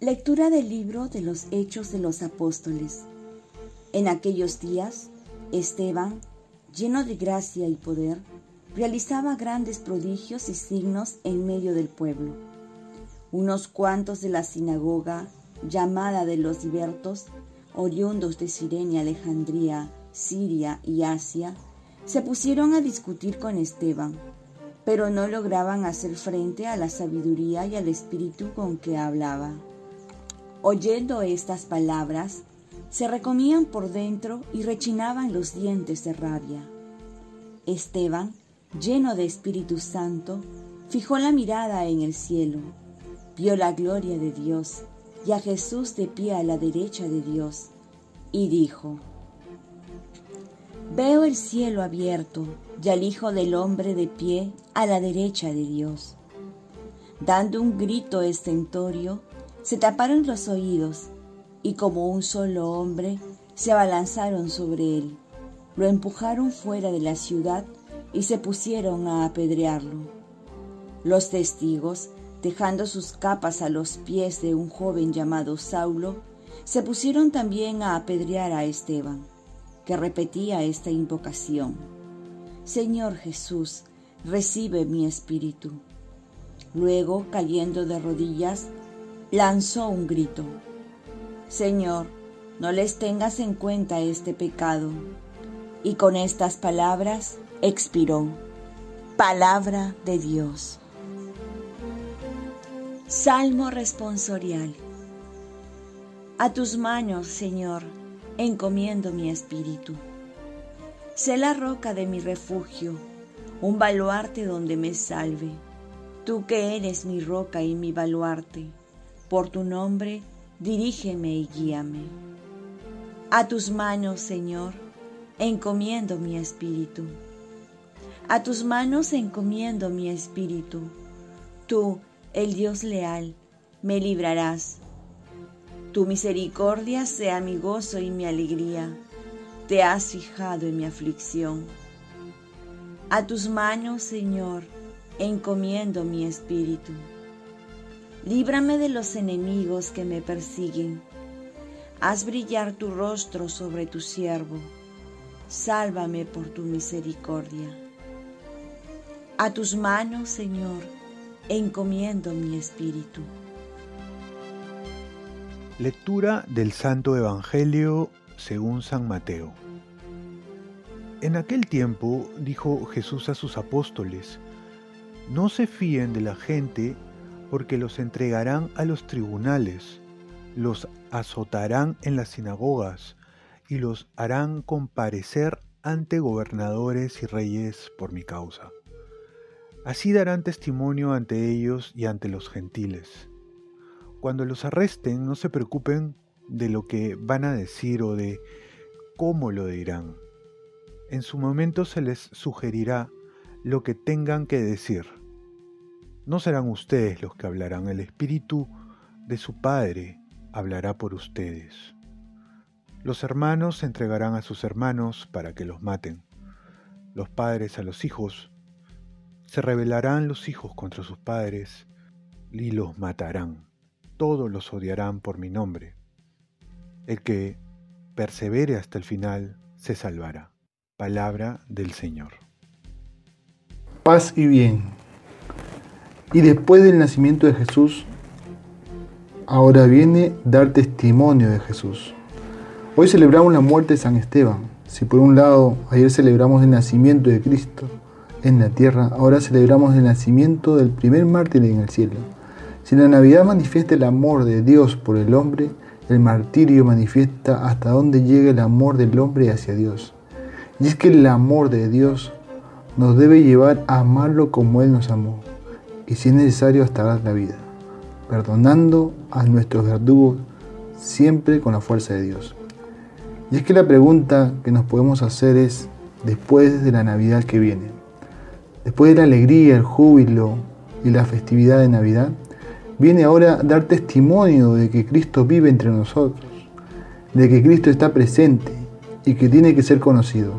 Lectura del libro de los Hechos de los Apóstoles. En aquellos días, Esteban, lleno de gracia y poder, realizaba grandes prodigios y signos en medio del pueblo. Unos cuantos de la sinagoga, llamada de los libertos, oriundos de Sirenia, Alejandría, Siria y Asia, se pusieron a discutir con Esteban, pero no lograban hacer frente a la sabiduría y al espíritu con que hablaba. Oyendo estas palabras, se recomían por dentro y rechinaban los dientes de rabia. Esteban, lleno de Espíritu Santo, fijó la mirada en el cielo, vio la gloria de Dios y a Jesús de pie a la derecha de Dios, y dijo, Veo el cielo abierto y al Hijo del Hombre de pie a la derecha de Dios. Dando un grito estentorio, se taparon los oídos y como un solo hombre se abalanzaron sobre él, lo empujaron fuera de la ciudad y se pusieron a apedrearlo. Los testigos, dejando sus capas a los pies de un joven llamado Saulo, se pusieron también a apedrear a Esteban, que repetía esta invocación. Señor Jesús, recibe mi espíritu. Luego, cayendo de rodillas, lanzó un grito. Señor, no les tengas en cuenta este pecado. Y con estas palabras expiró. Palabra de Dios. Salmo responsorial. A tus manos, Señor, encomiendo mi espíritu. Sé la roca de mi refugio, un baluarte donde me salve. Tú que eres mi roca y mi baluarte por tu nombre, dirígeme y guíame. A tus manos, Señor, encomiendo mi espíritu. A tus manos encomiendo mi espíritu. Tú, el Dios leal, me librarás. Tu misericordia sea mi gozo y mi alegría. Te has fijado en mi aflicción. A tus manos, Señor, encomiendo mi espíritu. Líbrame de los enemigos que me persiguen. Haz brillar tu rostro sobre tu siervo. Sálvame por tu misericordia. A tus manos, Señor, encomiendo mi espíritu. Lectura del Santo Evangelio según San Mateo. En aquel tiempo dijo Jesús a sus apóstoles, no se fíen de la gente porque los entregarán a los tribunales, los azotarán en las sinagogas y los harán comparecer ante gobernadores y reyes por mi causa. Así darán testimonio ante ellos y ante los gentiles. Cuando los arresten, no se preocupen de lo que van a decir o de cómo lo dirán. En su momento se les sugerirá lo que tengan que decir no serán ustedes los que hablarán, el Espíritu de su Padre hablará por ustedes. Los hermanos se entregarán a sus hermanos para que los maten. Los padres a los hijos. Se rebelarán los hijos contra sus padres y los matarán. Todos los odiarán por mi nombre. El que persevere hasta el final se salvará. Palabra del Señor. Paz y bien. Y después del nacimiento de Jesús, ahora viene dar testimonio de Jesús. Hoy celebramos la muerte de San Esteban. Si por un lado ayer celebramos el nacimiento de Cristo en la tierra, ahora celebramos el nacimiento del primer mártir en el cielo. Si la Navidad manifiesta el amor de Dios por el hombre, el martirio manifiesta hasta dónde llega el amor del hombre hacia Dios. Y es que el amor de Dios nos debe llevar a amarlo como Él nos amó y si es necesario hasta dar la vida, perdonando a nuestros verdugos siempre con la fuerza de Dios. Y es que la pregunta que nos podemos hacer es, después de la Navidad que viene, después de la alegría, el júbilo y la festividad de Navidad, viene ahora dar testimonio de que Cristo vive entre nosotros, de que Cristo está presente y que tiene que ser conocido.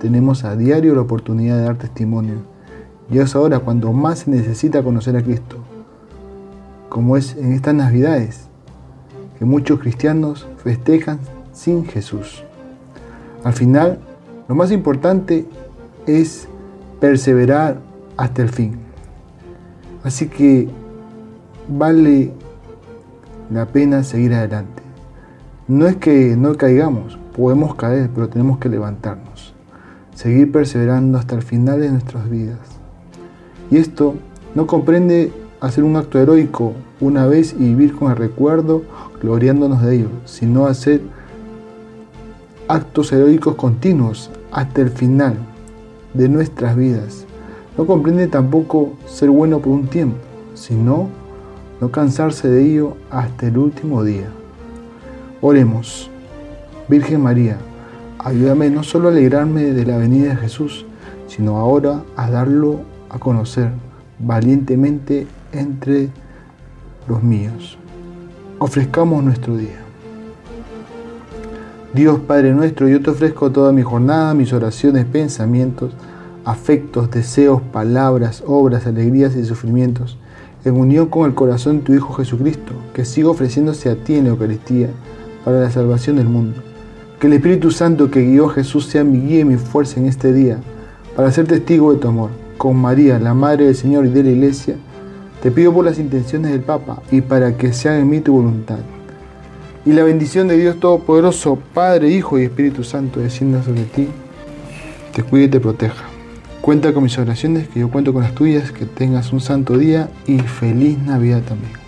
Tenemos a diario la oportunidad de dar testimonio y es ahora cuando más se necesita conocer a Cristo, como es en estas Navidades, que muchos cristianos festejan sin Jesús. Al final, lo más importante es perseverar hasta el fin. Así que vale la pena seguir adelante. No es que no caigamos, podemos caer, pero tenemos que levantarnos. Seguir perseverando hasta el final de nuestras vidas. Y esto no comprende hacer un acto heroico una vez y vivir con el recuerdo, gloriándonos de ello, sino hacer actos heroicos continuos hasta el final de nuestras vidas. No comprende tampoco ser bueno por un tiempo, sino no cansarse de ello hasta el último día. Oremos. Virgen María, ayúdame no solo a alegrarme de la venida de Jesús, sino ahora a darlo a conocer valientemente entre los míos. Ofrezcamos nuestro día. Dios Padre nuestro, yo te ofrezco toda mi jornada, mis oraciones, pensamientos, afectos, deseos, palabras, obras, alegrías y sufrimientos, en unión con el corazón de tu Hijo Jesucristo, que siga ofreciéndose a ti en la Eucaristía para la salvación del mundo. Que el Espíritu Santo que guió a Jesús sea mi guía y mi fuerza en este día, para ser testigo de tu amor. Con María, la Madre del Señor y de la Iglesia, te pido por las intenciones del Papa y para que se haga en mí tu voluntad. Y la bendición de Dios Todopoderoso, Padre, Hijo y Espíritu Santo, descienda sobre ti, te cuide y te proteja. Cuenta con mis oraciones, que yo cuento con las tuyas, que tengas un santo día y feliz Navidad también.